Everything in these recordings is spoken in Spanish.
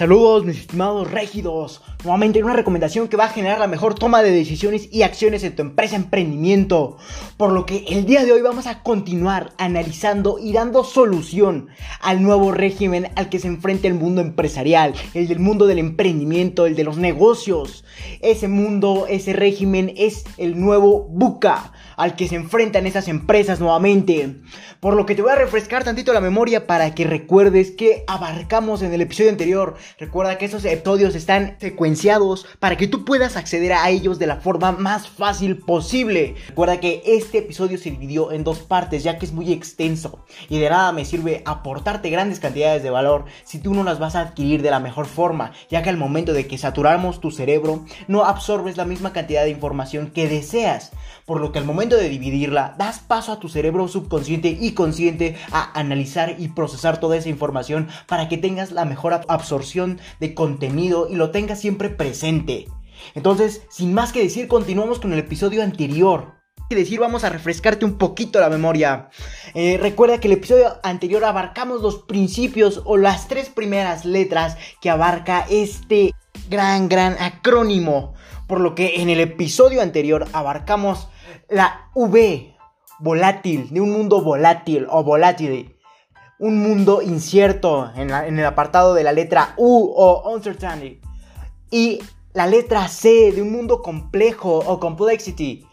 Saludos mis estimados rígidos. Nuevamente una recomendación que va a generar la mejor toma de decisiones y acciones en tu empresa emprendimiento. Por lo que el día de hoy vamos a continuar analizando y dando solución al nuevo régimen al que se enfrenta el mundo empresarial, el del mundo del emprendimiento, el de los negocios. Ese mundo, ese régimen es el nuevo buca al que se enfrentan esas empresas nuevamente. Por lo que te voy a refrescar tantito la memoria para que recuerdes que abarcamos en el episodio anterior. Recuerda que esos episodios están secuenciados para que tú puedas acceder a ellos de la forma más fácil posible. Recuerda que este episodio se dividió en dos partes ya que es muy extenso y de nada me sirve aportarte grandes cantidades de valor si tú no las vas a adquirir de la mejor forma, ya que al momento de que saturamos tu cerebro no absorbes la misma cantidad de información que deseas. Por lo que al momento de dividirla, das paso a tu cerebro subconsciente y consciente a analizar y procesar toda esa información para que tengas la mejor absorción de contenido y lo tengas siempre presente. Entonces, sin más que decir, continuamos con el episodio anterior que decir, vamos a refrescarte un poquito la memoria. Eh, recuerda que el episodio anterior abarcamos los principios o las tres primeras letras que abarca este gran, gran acrónimo. Por lo que en el episodio anterior abarcamos la V, volátil, de un mundo volátil o volátil. Un mundo incierto en, el apartado de la letra U o uncertainty. Y la letra C de un mundo complejo o complexity,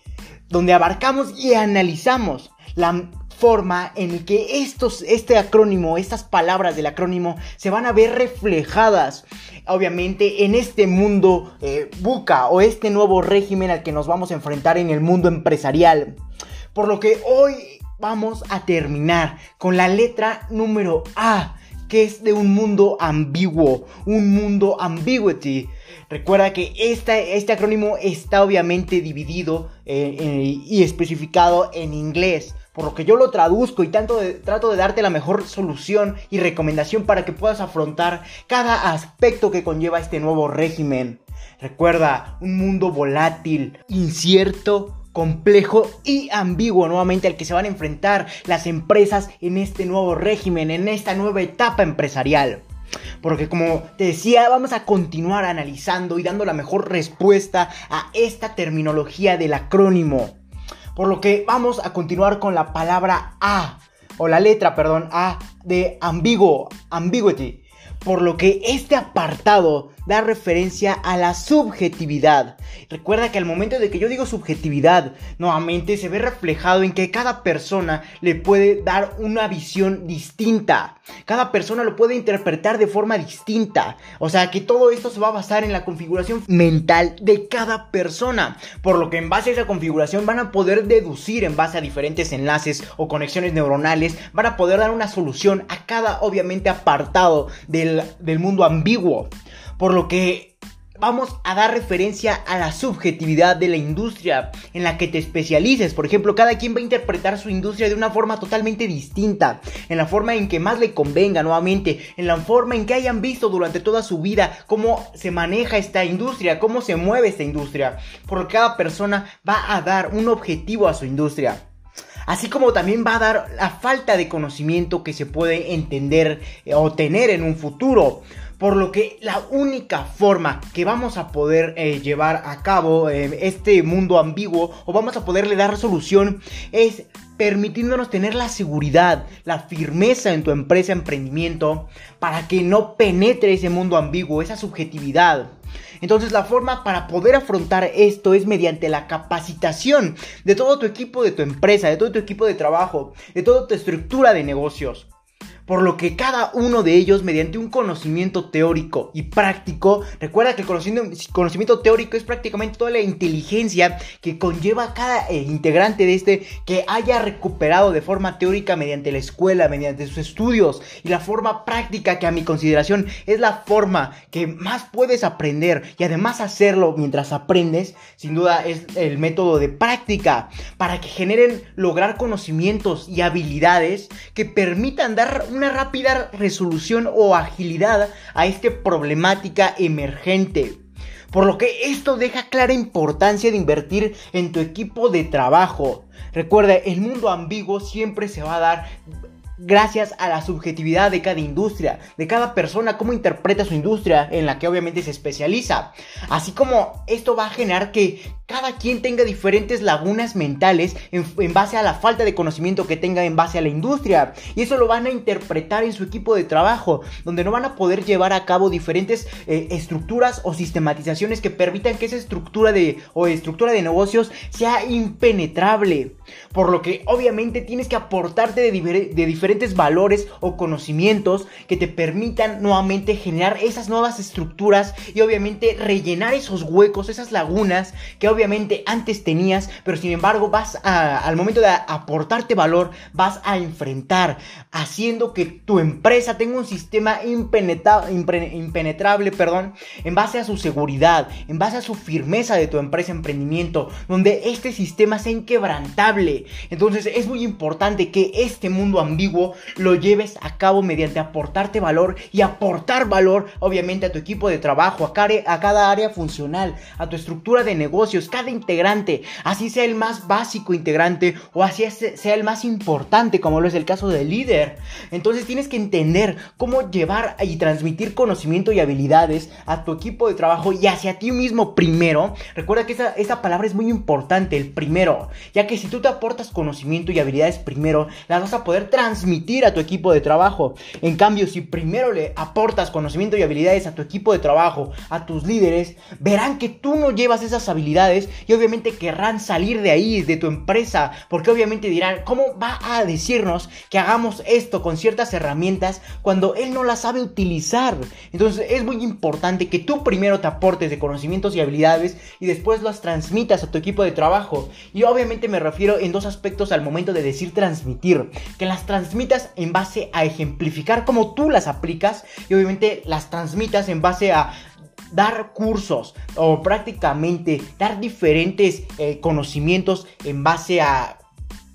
donde abarcamos y analizamos la forma en que estos, este acrónimo, estas palabras del acrónimo se van a ver reflejadas, obviamente, en este mundo eh, buca o este nuevo régimen al que nos vamos a enfrentar en el mundo empresarial. Por lo que hoy vamos a terminar con la letra número A, que es de un mundo ambiguo, un mundo ambiguity. Recuerda que este acrónimo está obviamente dividido eh, eh, y especificado en inglés por lo que yo lo traduzco y tanto trato de darte la mejor solución y recomendación para que puedas afrontar cada aspecto que conlleva este nuevo régimen. Recuerda, un mundo volátil, incierto, complejo y ambiguo nuevamente al que se van a enfrentar las empresas en este nuevo régimen, en esta nueva etapa empresarial. Porque como te decía, vamos a continuar analizando y dando la mejor respuesta a esta terminología del acrónimo. Por lo que vamos a continuar con la palabra A, o la letra, perdón, A de ambiguo, ambiguity. Por lo que este apartado da referencia a la subjetividad. Recuerda que al momento de que yo digo subjetividad, nuevamente se ve reflejado en que cada persona le puede dar una visión distinta. Cada persona lo puede interpretar de forma distinta. O sea que todo esto se va a basar en la configuración mental de cada persona. Por lo que en base a esa configuración van a poder deducir en base a diferentes enlaces o conexiones neuronales. Van a poder dar una solución a cada obviamente apartado del, del mundo ambiguo. Por lo que vamos a dar referencia a la subjetividad de la industria en la que te especialices. Por ejemplo, cada quien va a interpretar su industria de una forma totalmente distinta, en la forma en que más le convenga nuevamente, en la forma en que hayan visto durante toda su vida cómo se maneja esta industria, cómo se mueve esta industria. Por lo que cada persona va a dar un objetivo a su industria. Así como también va a dar la falta de conocimiento que se puede entender eh, o tener en un futuro. Por lo que la única forma que vamos a poder eh, llevar a cabo eh, este mundo ambiguo o vamos a poderle dar solución es permitiéndonos tener la seguridad, la firmeza en tu empresa, emprendimiento, para que no penetre ese mundo ambiguo, esa subjetividad. Entonces la forma para poder afrontar esto es mediante la capacitación de todo tu equipo de tu empresa, de todo tu equipo de trabajo, de toda tu estructura de negocios por lo que cada uno de ellos mediante un conocimiento teórico y práctico, recuerda que el conocimiento, teórico es prácticamente toda la inteligencia que conlleva cada eh, integrante de este que haya recuperado de forma teórica mediante la escuela, mediante sus estudios y la forma práctica que a mi consideración es la forma que más puedes aprender y además hacerlo mientras aprendes, sin duda es el método de práctica para que generen lograr conocimientos y habilidades que permitan dar una rápida resolución o agilidad a esta problemática emergente. Por lo que esto deja clara importancia de invertir en tu equipo de trabajo. Recuerda, el mundo ambiguo siempre se va a dar gracias a la subjetividad de cada industria, de cada persona, cómo interpreta su industria en la que obviamente se especializa. Así como esto va a generar que cada quien tenga diferentes lagunas mentales en, base a la falta de conocimiento que tenga en base a la industria. Y eso lo van a interpretar en su equipo de trabajo, donde no van a poder llevar a cabo diferentes eh, estructuras o sistematizaciones que permitan que esa estructura de, o estructura de negocios sea impenetrable. Por lo que obviamente tienes que aportarte de, diferentes valores o conocimientos que te permitan nuevamente generar esas nuevas estructuras y obviamente rellenar esos huecos, esas lagunas que obviamente antes tenías, pero sin embargo vas a, al momento de aportarte valor, vas a enfrentar, haciendo que tu empresa tenga un sistema impenetrable, perdón, en base a su seguridad, en base a su firmeza de tu empresa emprendimiento, donde este sistema sea inquebrantable. Entonces es muy importante que este mundo ambiguo lo lleves a cabo mediante aportarte valor y aportar valor obviamente a tu equipo de trabajo, a cada área funcional, a tu estructura de negocios, cada integrante, así sea el más básico integrante o así sea el más importante, como lo es el caso del líder. Entonces tienes que entender cómo llevar y transmitir conocimiento y habilidades a tu equipo de trabajo y hacia ti mismo primero. Recuerda que esa, esa palabra es muy importante, el primero, ya que si tú aportas conocimiento y habilidades primero, las vas a poder transmitir a tu equipo de trabajo. En cambio, si primero le aportas conocimiento y habilidades a tu equipo de trabajo, a tus líderes, verán que tú no llevas esas habilidades y obviamente querrán salir de ahí, de tu empresa, porque obviamente dirán, ¿cómo va a decirnos que hagamos esto con ciertas herramientas cuando él no las sabe utilizar? Entonces es muy importante que tú primero te aportes de conocimientos y habilidades y después las transmitas a tu equipo de trabajo. Y obviamente me refiero en dos aspectos al momento de decir transmitir, que las transmitas en base a ejemplificar cómo tú las aplicas y obviamente las transmitas en base a dar cursos o prácticamente dar diferentes eh, conocimientos en base a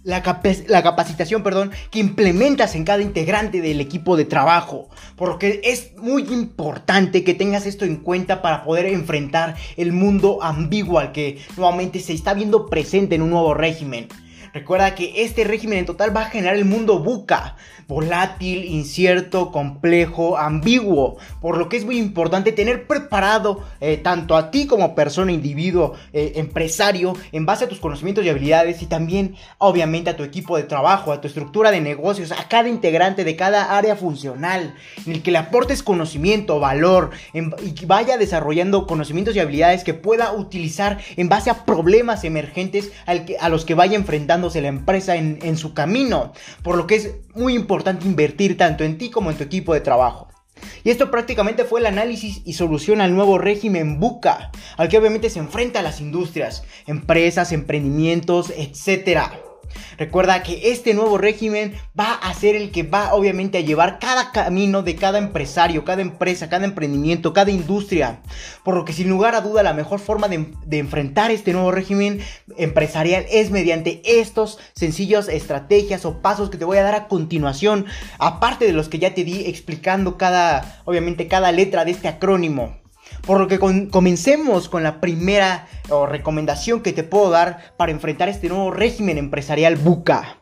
la, la, capacitación, perdón, que implementas en cada integrante del equipo de trabajo. Por lo que es muy importante que tengas esto en cuenta para poder enfrentar el mundo ambiguo al que nuevamente se está viendo presente en un nuevo régimen. Recuerda que este régimen en total va a generar el mundo buca, volátil, incierto, complejo, ambiguo, por lo que es muy importante tener preparado eh, tanto a ti como persona, individuo, eh, empresario, en base a tus conocimientos y habilidades y también obviamente a tu equipo de trabajo, a tu estructura de negocios, a cada integrante de cada área funcional, en el que le aportes conocimiento, valor y vaya desarrollando conocimientos y habilidades que pueda utilizar en base a problemas emergentes a los que vaya enfrentando la empresa en, su camino, por lo que es muy importante invertir tanto en ti como en tu equipo de trabajo. Y esto prácticamente fue el análisis y solución al nuevo régimen buca, al que obviamente se enfrenta las industrias, empresas, emprendimientos, etcétera. Recuerda que este nuevo régimen va a ser el que va obviamente a llevar cada camino de cada empresario, cada empresa, cada emprendimiento, cada industria. Por lo que sin lugar a duda la mejor forma de, enfrentar este nuevo régimen empresarial es mediante estos sencillos estrategias o pasos que te voy a dar a continuación, aparte de los que ya te di explicando cada, obviamente cada letra de este acrónimo. Por lo que comencemos con la primera recomendación que te puedo dar para enfrentar este nuevo régimen empresarial buca.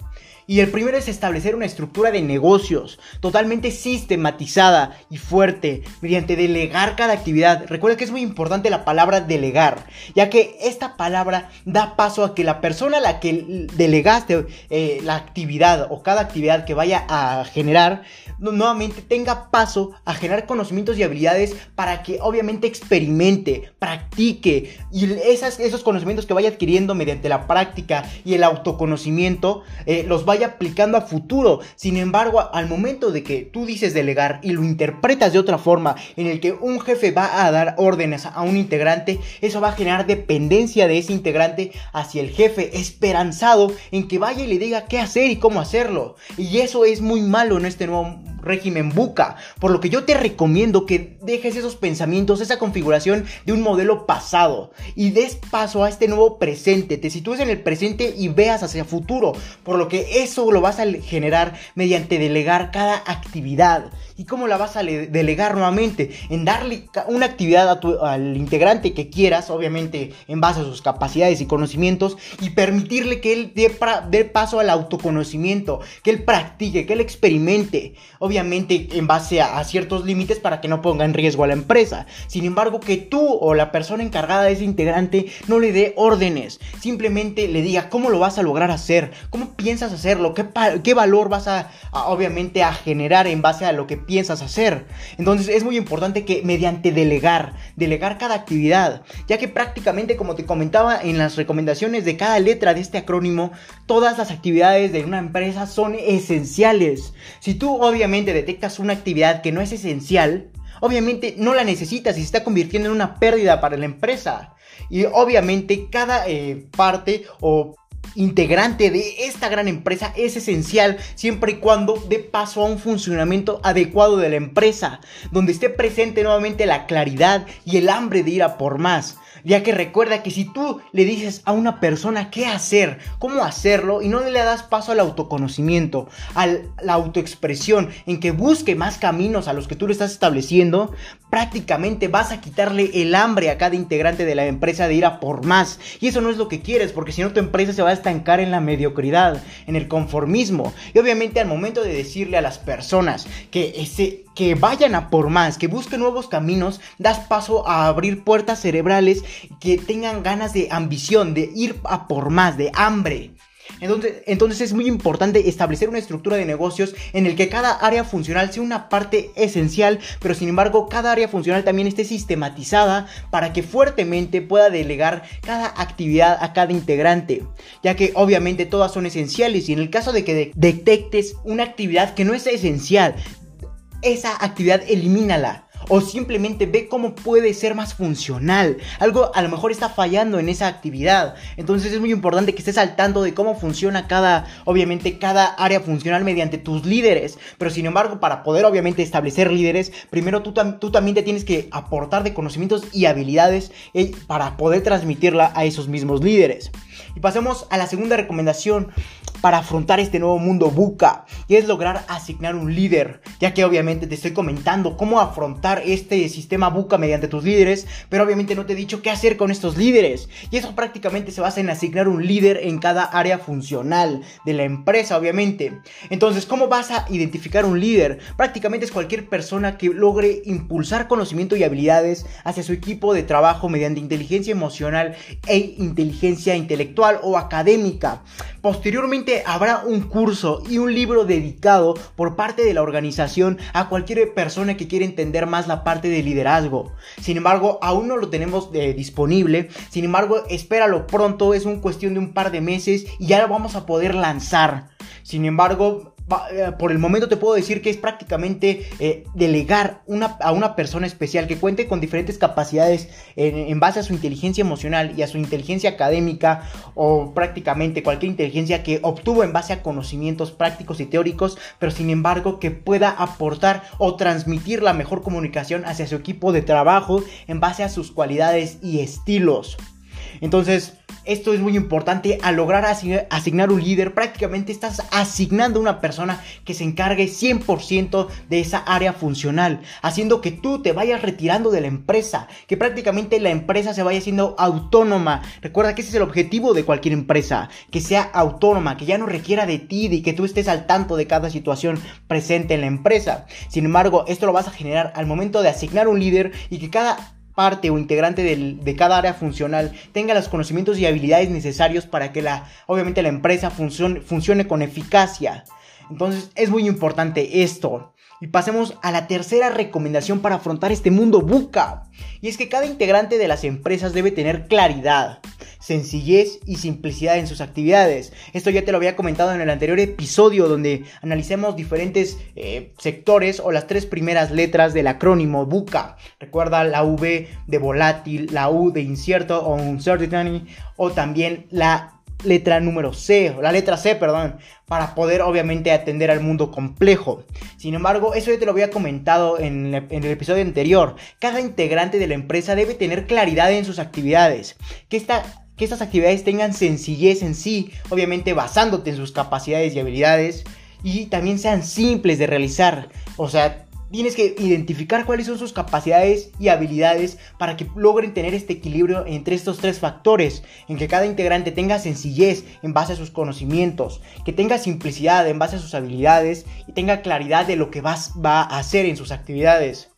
Y el primero es establecer una estructura de negocios totalmente sistematizada y fuerte mediante delegar cada actividad. Recuerda que es muy importante la palabra delegar, ya que esta palabra da paso a que la persona a la que delegaste eh, la actividad o cada actividad que vaya a generar nuevamente tenga paso a generar conocimientos y habilidades para que obviamente experimente, practique y esas, esos conocimientos que vaya adquiriendo mediante la práctica y el autoconocimiento eh, los vaya aplicando a futuro. Sin embargo, al momento de que tú dices delegar y lo interpretas de otra forma, en el que un jefe va a dar órdenes a un integrante, eso va a generar dependencia de ese integrante hacia el jefe, esperanzado en que vaya y le diga qué hacer y cómo hacerlo. Y eso es muy malo en este nuevo régimen buca, por lo que yo te recomiendo que dejes esos pensamientos, esa configuración de un modelo pasado y des paso a este nuevo presente, te sitúes en el presente y veas hacia futuro, por lo que eso lo vas a generar mediante delegar cada actividad. ¿Y cómo la vas a delegar nuevamente? En darle una actividad al integrante que quieras, obviamente en base a sus capacidades y conocimientos, y permitirle que él dé, paso al autoconocimiento, que él practique, que él experimente, en base a, ciertos límites para que no ponga en riesgo a la empresa. Sin embargo, que tú o la persona encargada de ese integrante no le dé órdenes, simplemente le diga cómo lo vas a lograr hacer, cómo piensas hacerlo, qué, qué valor vas a, obviamente a generar en base a lo que piensas hacer. Entonces es muy importante que mediante delegar, delegar cada actividad, ya que prácticamente como te comentaba en las recomendaciones de cada letra de este acrónimo, todas las actividades de una empresa son esenciales. Si tú obviamente detectas una actividad que no es esencial, obviamente no la necesitas y se está convirtiendo en una pérdida para la empresa. Y obviamente cada eh, parte o integrante de esta gran empresa es esencial siempre y cuando dé paso a un funcionamiento adecuado de la empresa, donde esté presente nuevamente la claridad y el hambre de ir a por más. Ya que recuerda que si tú le dices a una persona qué hacer, cómo hacerlo, y no le das paso al autoconocimiento, a la autoexpresión, en que busque más caminos a los que tú le estás estableciendo, prácticamente vas a quitarle el hambre a cada integrante de la empresa de ir a por más. Y eso no es lo que quieres, porque si no tu empresa se va a estancar en la mediocridad, en el conformismo. Y obviamente al momento de decirle a las personas que ese que vayan a por más, que busquen nuevos caminos, das paso a abrir puertas cerebrales que tengan ganas de ambición, de ir a por más, de hambre. Entonces, entonces, es muy importante establecer una estructura de negocios en el que cada área funcional sea una parte esencial, pero sin embargo cada área funcional también esté sistematizada para que fuertemente pueda delegar cada actividad a cada integrante, ya que obviamente todas son esenciales y en el caso de que detectes una actividad que no es esencial, esa actividad elimínala. O simplemente ve cómo puede ser más funcional. Algo a lo mejor está fallando en esa actividad. Entonces es muy importante que estés al tanto de cómo funciona cada, obviamente, cada área funcional mediante tus líderes. Pero sin embargo, para poder obviamente establecer líderes, primero tú, tú también te tienes que aportar de conocimientos y habilidades eh, para poder transmitirla a esos mismos líderes. Y pasemos a la segunda recomendación para afrontar este nuevo mundo buca y es lograr asignar un líder, ya que obviamente te estoy comentando cómo afrontar este sistema buca mediante tus líderes, pero obviamente no te he dicho qué hacer con estos líderes y eso prácticamente se basa en asignar un líder en cada área funcional de la empresa, obviamente. Entonces, ¿cómo vas a identificar un líder? Prácticamente es cualquier persona que logre impulsar conocimiento y habilidades hacia su equipo de trabajo mediante inteligencia emocional e inteligencia intelectual o académica. Posteriormente habrá un curso y un libro dedicado por parte de la organización a cualquier persona que quiera entender más la parte de liderazgo. Sin embargo, aún no lo tenemos eh, disponible. Sin embargo, espéralo pronto, es un cuestión de un par de meses y ya lo vamos a poder lanzar. Sin embargo, por el momento te puedo decir que es prácticamente eh, delegar a una persona especial que cuente con diferentes capacidades en, base a su inteligencia emocional y a su inteligencia académica o prácticamente cualquier inteligencia que obtuvo en base a conocimientos prácticos y teóricos, pero sin embargo que pueda aportar o transmitir la mejor comunicación hacia su equipo de trabajo en base a sus cualidades y estilos. Entonces, esto es muy importante. Al lograr asignar un líder, prácticamente estás asignando una persona que se encargue 100% de esa área funcional, haciendo que tú te vayas retirando de la empresa, que prácticamente la empresa se vaya siendo autónoma. Recuerda que ese es el objetivo de cualquier empresa, que sea autónoma, que ya no requiera de ti, y que tú estés al tanto de cada situación presente en la empresa. Sin embargo, esto lo vas a generar al momento de asignar un líder y que cada parte o integrante de cada área funcional tenga los conocimientos y habilidades necesarios para que la, obviamente la empresa funcione, funcione con eficacia. Entonces es muy importante esto. Y pasemos a la tercera recomendación para afrontar este mundo buca. Y es que cada integrante de las empresas debe tener claridad, sencillez y simplicidad en sus actividades. Esto ya te lo había comentado en el anterior episodio donde analicemos diferentes eh, sectores o las tres primeras letras del acrónimo buca. Recuerda la V de volátil, la U de incierto o uncertainty o también la letra número C, la letra C, perdón, para poder obviamente atender al mundo complejo. Sin embargo, eso ya te lo había comentado en, el episodio anterior. Cada integrante de la empresa debe tener claridad en sus actividades. Que esta que estas actividades tengan sencillez en sí, obviamente basándote en sus capacidades y habilidades, y también sean simples de realizar. O sea, tienes que identificar cuáles son sus capacidades y habilidades para que logren tener este equilibrio entre estos tres factores, en que cada integrante tenga sencillez en base a sus conocimientos, que tenga simplicidad en base a sus habilidades y tenga claridad de lo que va a hacer en sus actividades.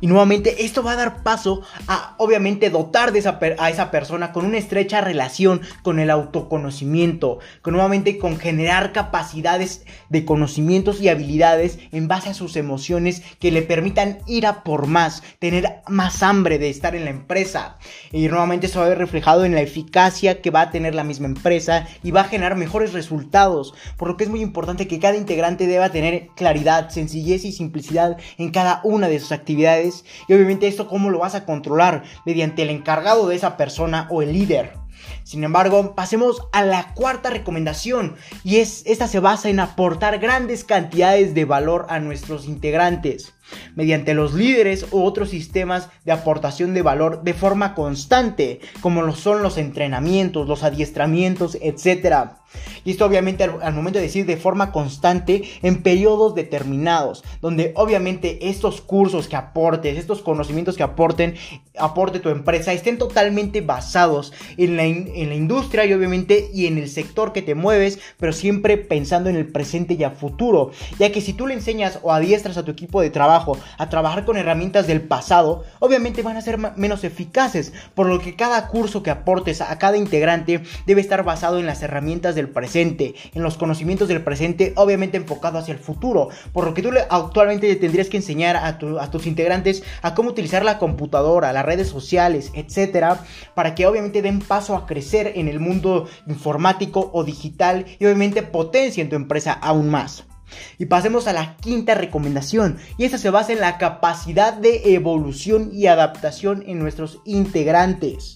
Y nuevamente esto va a dar paso a obviamente dotar de esa a esa persona con una estrecha relación con el autoconocimiento, con nuevamente con generar capacidades de conocimientos y habilidades en base a sus emociones que le permitan ir a por más, tener más hambre de estar en la empresa. Y nuevamente eso va a ver reflejado en la eficacia que va a tener la misma empresa y va a generar mejores resultados, por lo que es muy importante que cada integrante deba tener claridad, sencillez y simplicidad en cada una de sus actividades y obviamente esto cómo lo vas a controlar mediante el encargado de esa persona o el líder. Sin embargo, pasemos a la cuarta recomendación y es esta se basa en aportar grandes cantidades de valor a nuestros integrantes mediante los líderes u otros sistemas de aportación de valor de forma constante, como lo son los entrenamientos, los adiestramientos, etc. Y esto obviamente al, momento de decir de forma constante en periodos determinados, donde obviamente estos cursos que aportes, estos conocimientos que aporten, aporte tu empresa, estén totalmente basados en la, en la industria y obviamente y en el sector que te mueves, pero siempre pensando en el presente y a futuro, ya que si tú le enseñas o adiestras a tu equipo de trabajo, a trabajar con herramientas del pasado, obviamente van a ser menos eficaces, por lo que cada curso que aportes a cada integrante debe estar basado en las herramientas del presente, en los conocimientos del presente, obviamente enfocado hacia el futuro, por lo que tú actualmente tendrías que enseñar a, a tus integrantes a cómo utilizar la computadora, las redes sociales, etcétera, para que obviamente den paso a crecer en el mundo informático o digital y obviamente potencien tu empresa aún más. Y pasemos a la quinta recomendación, y esta se basa en la capacidad de evolución y adaptación en nuestros integrantes.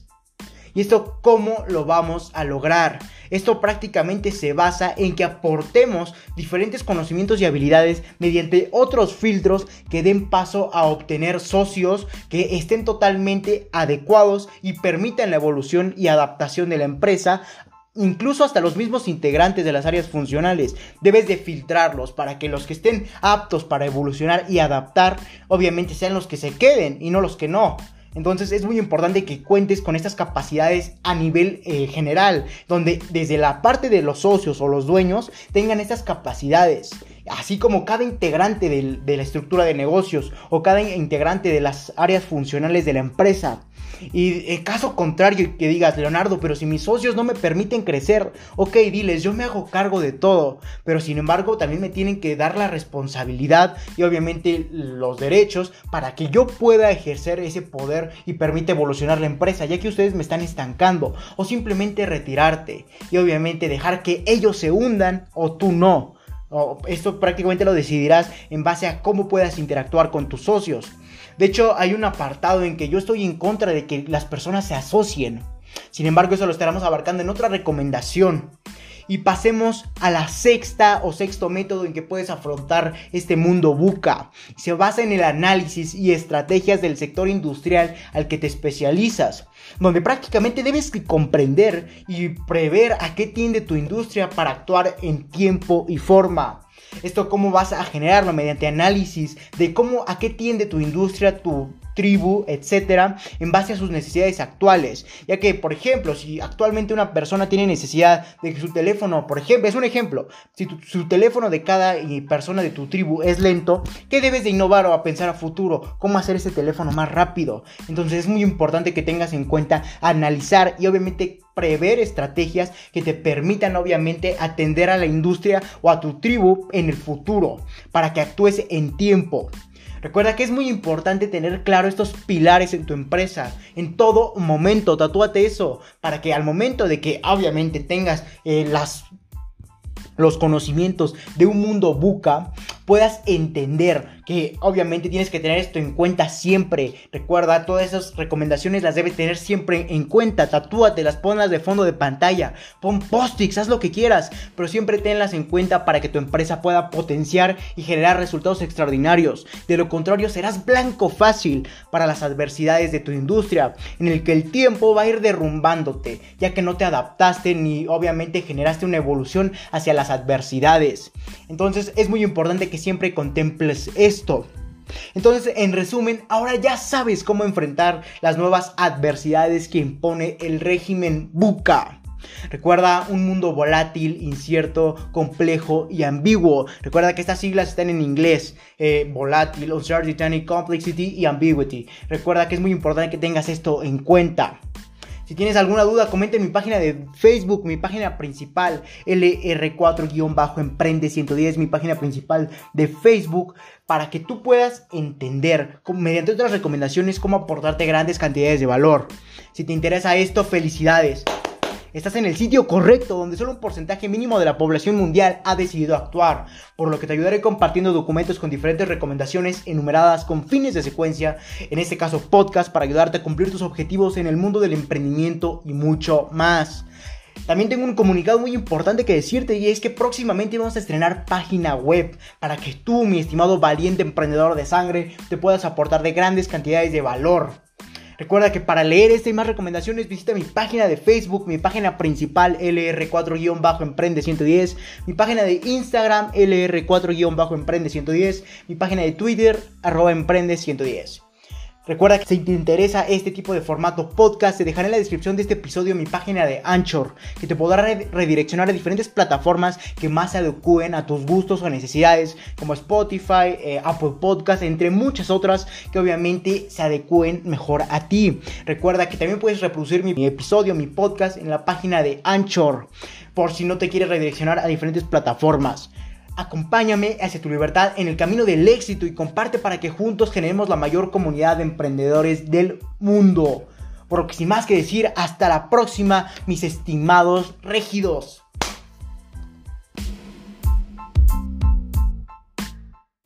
¿Y esto cómo lo vamos a lograr? Esto prácticamente se basa en que aportemos diferentes conocimientos y habilidades mediante otros filtros que den paso a obtener socios que estén totalmente adecuados y permitan la evolución y adaptación de la empresa incluso hasta los mismos integrantes de las áreas funcionales. Debes de filtrarlos para que los que estén aptos para evolucionar y adaptar, obviamente sean los que se queden y no los que no. Entonces es muy importante que cuentes con estas capacidades a nivel eh, general, donde desde la parte de los socios o los dueños tengan estas capacidades, así como cada integrante de la estructura de negocios o cada integrante de las áreas funcionales de la empresa y en caso contrario que digas, Leonardo, pero si mis socios no me permiten crecer, ok, diles, yo me hago cargo de todo, pero sin embargo también me tienen que dar la responsabilidad y obviamente los derechos para que yo pueda ejercer ese poder y permite evolucionar la empresa, ya que ustedes me están estancando, o simplemente retirarte y obviamente dejar que ellos se hundan o tú no. Esto prácticamente lo decidirás en base a cómo puedas interactuar con tus socios. De hecho, hay un apartado en que yo estoy en contra de que las personas se asocien. Sin embargo, eso lo estaremos abarcando en otra recomendación. Y pasemos a la sexta o sexto método en que puedes afrontar este mundo buca. Se basa en el análisis y estrategias del sector industrial al que te especializas, donde prácticamente debes comprender y prever a qué tiende tu industria para actuar en tiempo y forma. Esto cómo vas a generarlo mediante análisis de cómo a qué tiende tu industria, tu tribu, etcétera, en base a sus necesidades actuales. Ya que, por ejemplo, si actualmente una persona tiene necesidad de que su teléfono, por ejemplo, es un ejemplo, si su teléfono de cada eh, persona de tu tribu es lento, ¿qué debes de innovar o a pensar a futuro? ¿Cómo hacer ese teléfono más rápido? Entonces es muy importante que tengas en cuenta analizar y obviamente prever estrategias que te permitan obviamente atender a la industria o a tu tribu en el futuro para que actúes en tiempo. Recuerda que es muy importante tener claro estos pilares en tu empresa. En todo momento, tatúate eso. Para que al momento de que obviamente tengas eh, las los conocimientos de un mundo buca, puedas entender que obviamente tienes que tener esto en cuenta siempre. Recuerda, todas esas recomendaciones las debes tener siempre en cuenta. Tatúatelas, ponlas de fondo de pantalla, pon post-its, haz lo que quieras, pero siempre tenlas en cuenta para que tu empresa pueda potenciar y generar resultados extraordinarios. De lo contrario, serás blanco fácil para las adversidades de tu industria, en el que el tiempo va a ir derrumbándote, ya que no te adaptaste ni obviamente generaste una evolución hacia las adversidades. Entonces es muy importante que siempre contemples esto. Entonces, en resumen, ahora ya sabes cómo enfrentar las nuevas adversidades que impone el régimen buca. Recuerda un mundo volátil, incierto, complejo y ambiguo. Recuerda que estas siglas están en inglés. Eh, volátil, uncertainty, complexity y ambiguity. Recuerda que es muy importante que tengas esto en cuenta. Si tienes alguna duda, comenta en mi página de Facebook, mi página principal, LR4-Emprende110, mi página principal de Facebook, para que tú puedas entender, mediante otras recomendaciones, cómo aportarte grandes cantidades de valor. Si te interesa esto, felicidades estás en el sitio correcto donde solo un porcentaje mínimo de la población mundial ha decidido actuar, por lo que te ayudaré compartiendo documentos con diferentes recomendaciones enumeradas con fines de secuencia, en este caso podcast, para ayudarte a cumplir tus objetivos en el mundo del emprendimiento y mucho más. También tengo un comunicado muy importante que decirte y es que próximamente vamos a estrenar página web para que tú, mi estimado valiente emprendedor de sangre, te puedas aportar de grandes cantidades de valor. Recuerda que para leer esta y más recomendaciones visita mi página de Facebook, mi página principal LR4-Emprende110, mi página de Instagram LR4-Emprende110, mi página de Twitter arroba Emprende110. Recuerda que si te interesa este tipo de formato podcast, te dejaré en la descripción de este episodio mi página de Anchor, que te podrá redireccionar a diferentes plataformas que más se adecúen a tus gustos o necesidades, como Spotify, eh, Apple Podcast, entre muchas otras que obviamente se adecúen mejor a ti. Recuerda que también puedes reproducir mi episodio, mi podcast en la página de Anchor, por si no te quieres redireccionar a diferentes plataformas. Acompáñame hacia tu libertad en el camino del éxito y comparte para que juntos generemos la mayor comunidad de emprendedores del mundo. Por lo que sin más que decir, hasta la próxima, mis estimados rígidos.